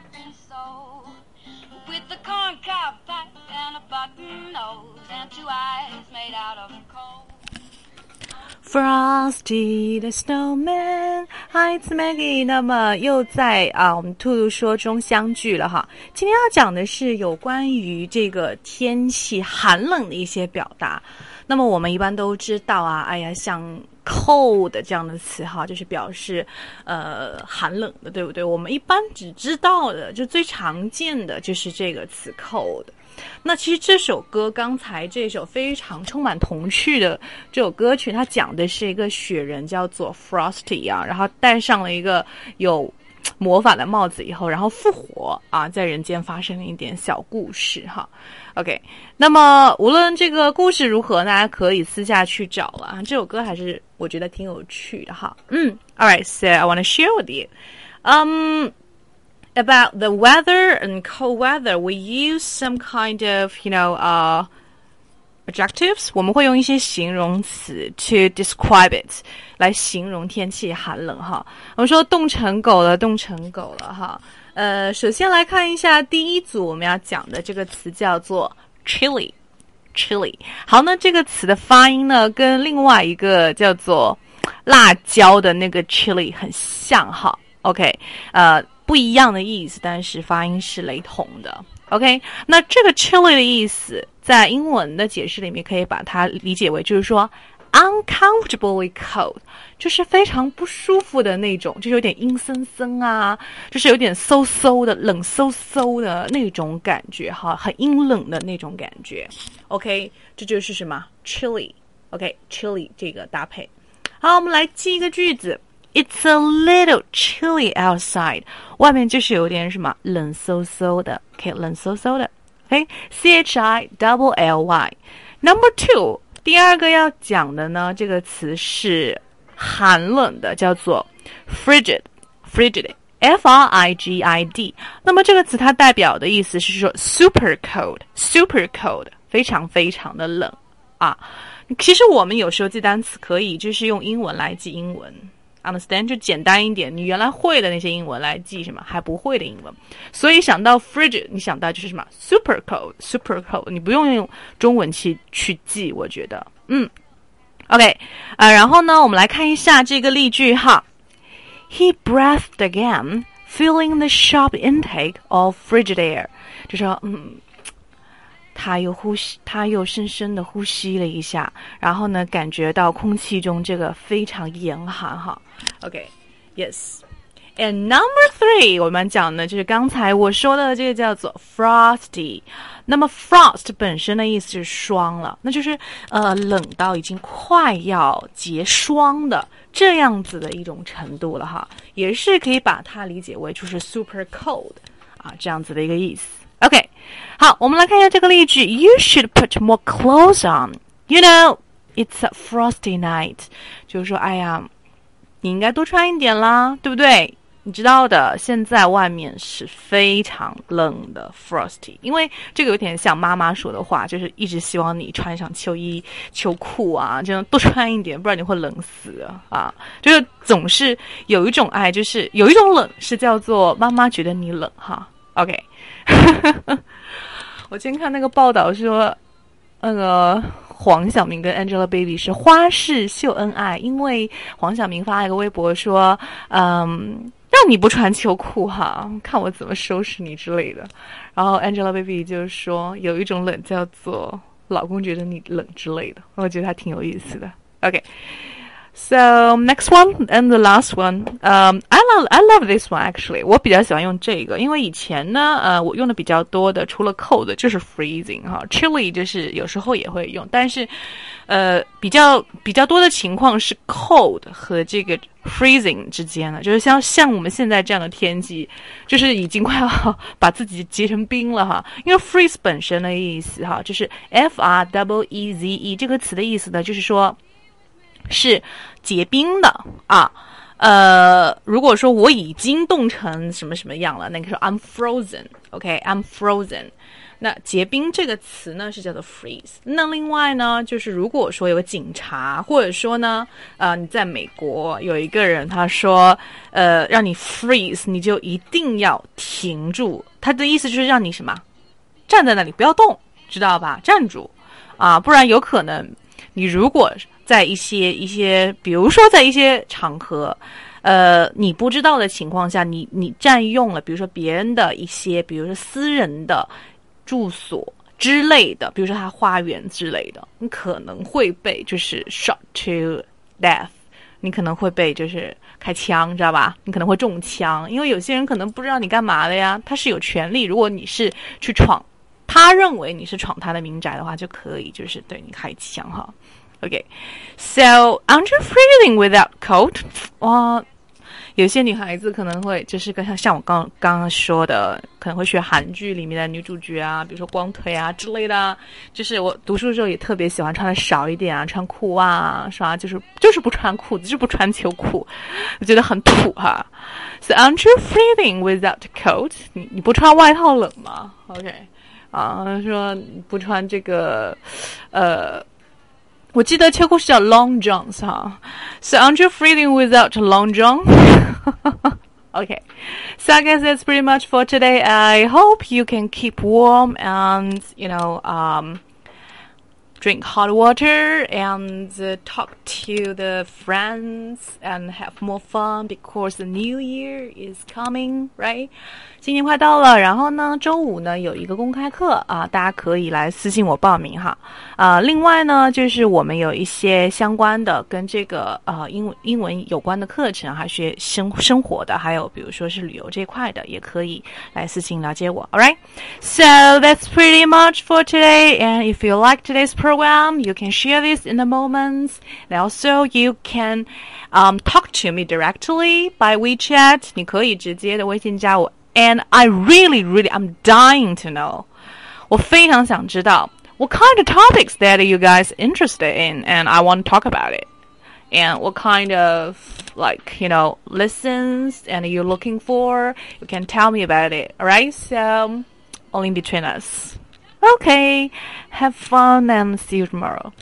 acting so. With the corncob pipe and a button nose and two eyes made out of coal. Frosty the Snowman，Hi, it's Maggie。那么又在啊，我们兔兔说中相聚了哈。今天要讲的是有关于这个天气寒冷的一些表达。那么我们一般都知道啊，哎呀，像 cold 这样的词哈，就是表示呃寒冷的，对不对？我们一般只知道的，就最常见的就是这个词 cold。那其实这首歌，刚才这首非常充满童趣的这首歌曲，它讲的是一个雪人叫做 Frosty 啊，然后戴上了一个有魔法的帽子以后，然后复活啊，在人间发生了一点小故事哈。OK，那么无论这个故事如何，大家可以私下去找了啊。这首歌还是我觉得挺有趣的哈。嗯，All right，so I want to share with you. Um. about the weather and cold weather, we use some kind of, you know, uh, adjectives. 我们会用一些形容词 to describe it 来形容天气寒冷哈。我们说冻成狗了，冻成狗了哈。呃，首先来看一下第一组我们要讲的这个词叫做 chilly。chilly，好，那这个词的发音呢，跟另外一个叫做辣椒的那个 chilly 很像哈。OK，呃， 不一样的意思，但是发音是雷同的。OK，那这个 chilly 的意思，在英文的解释里面可以把它理解为，就是说 uncomfortably cold，就是非常不舒服的那种，就是有点阴森森啊，就是有点嗖嗖的冷飕飕的那种感觉，哈，很阴冷的那种感觉。OK，这就是什么 chilly？OK，chilly 这个搭配。好，我们来记一个句子。It's a little chilly outside，外面就是有点什么冷飕飕的，OK，冷飕飕的，OK，C H I double L Y。Number two，第二个要讲的呢，这个词是寒冷的，叫做 frigid，frigid，F R I G I D。那么这个词它代表的意思是说 super cold，super cold，非常非常的冷啊。其实我们有时候记单词可以就是用英文来记英文。Understand 就简单一点，你原来会的那些英文来记什么还不会的英文，所以想到 frigid，你想到就是什么 super cold，super cold，你不用用中文去去记，我觉得，嗯，OK，啊，然后呢，我们来看一下这个例句哈，He breathed again, feeling the sharp intake of frigid air，就说，嗯。他又呼吸，他又深深的呼吸了一下，然后呢，感觉到空气中这个非常严寒哈。OK，Yes，and number three，我们讲的就是刚才我说的这个叫做 frosty。那么 frost 本身的意思是霜了，那就是呃冷到已经快要结霜的这样子的一种程度了哈，也是可以把它理解为就是 super cold 啊这样子的一个意思。OK，好，我们来看一下这个例句。You should put more clothes on. You know, it's a frosty night. 就是说，哎呀，你应该多穿一点啦，对不对？你知道的，现在外面是非常冷的，frosty。因为这个有点像妈妈说的话，就是一直希望你穿上秋衣秋裤啊，这样多穿一点，不然你会冷死啊。就是总是有一种爱，就是有一种冷是叫做妈妈觉得你冷哈。OK。我今天看那个报道说，那个黄晓明跟 Angelababy 是花式秀恩爱，因为黄晓明发了一个微博说，嗯，让你不穿秋裤哈，看我怎么收拾你之类的。然后 Angelababy 就是说，有一种冷叫做老公觉得你冷之类的，我觉得还挺有意思的。OK。So next one and the last one, um, I love I love this one actually. 我比较喜欢用这个，因为以前呢，呃，我用的比较多的，除了 cold 就是 freezing 哈，chilly 就是有时候也会用，但是，呃，比较比较多的情况是 cold 和这个 freezing 之间的，就是像像我们现在这样的天气，就是已经快要把自己结成冰了哈。因为 freeze 本身的意思哈，就是 f r w e z e 这个词的意思呢，就是说。是结冰的啊，呃，如果说我已经冻成什么什么样了，那个时候 I'm frozen，OK，I'm frozen。那结冰这个词呢是叫做 freeze。那另外呢，就是如果说有个警察，或者说呢，呃，你在美国有一个人，他说，呃，让你 freeze，你就一定要停住。他的意思就是让你什么，站在那里不要动，知道吧？站住啊，不然有可能你如果在一些一些，比如说在一些场合，呃，你不知道的情况下，你你占用了，比如说别人的一些，比如说私人的。住所之类的，比如说他花园之类的，你可能会被就是 shot to death，你可能会被就是开枪，知道吧？你可能会中枪，因为有些人可能不知道你干嘛的呀，他是有权利。如果你是去闯，他认为你是闯他的民宅的话，就可以就是对你开枪哈。OK，so aren't you freezing without coat？哇！有些女孩子可能会就是跟像像我刚刚刚说的，可能会学韩剧里面的女主角啊，比如说光腿啊之类的。就是我读书的时候也特别喜欢穿的少一点啊，穿裤袜啊，是吧？就是就是不穿裤子，就不穿秋裤，我觉得很土哈。So aren't you freezing without coat？你你不穿外套冷吗？OK，啊，说不穿这个，呃。我记得秋裤是叫 long johns 哈，so aren't you freezing without long john? okay, so I guess that's pretty much for today. I hope you can keep warm and you know um drink hot water and uh, talk to the friends and have more fun because the new year is coming, right? 新年快到了，然后呢，周五呢有一个公开课啊，大家可以来私信我报名哈。啊，另外呢，就是我们有一些相关的跟这个呃英文英文有关的课程，还学生生活的，还有比如说是旅游这块的，也可以来私信了解我。All right, so that's pretty much for today. And if you like today's program, you can share this in the moments. And also, you can um talk to me directly by WeChat. 你可以直接的微信加我。And I really, really, I'm dying to know. 我非常想知道 what kind of topics that you guys interested in, and I want to talk about it. And what kind of like you know lessons and you're looking for, you can tell me about it. All right, so only between us. Okay, have fun and see you tomorrow.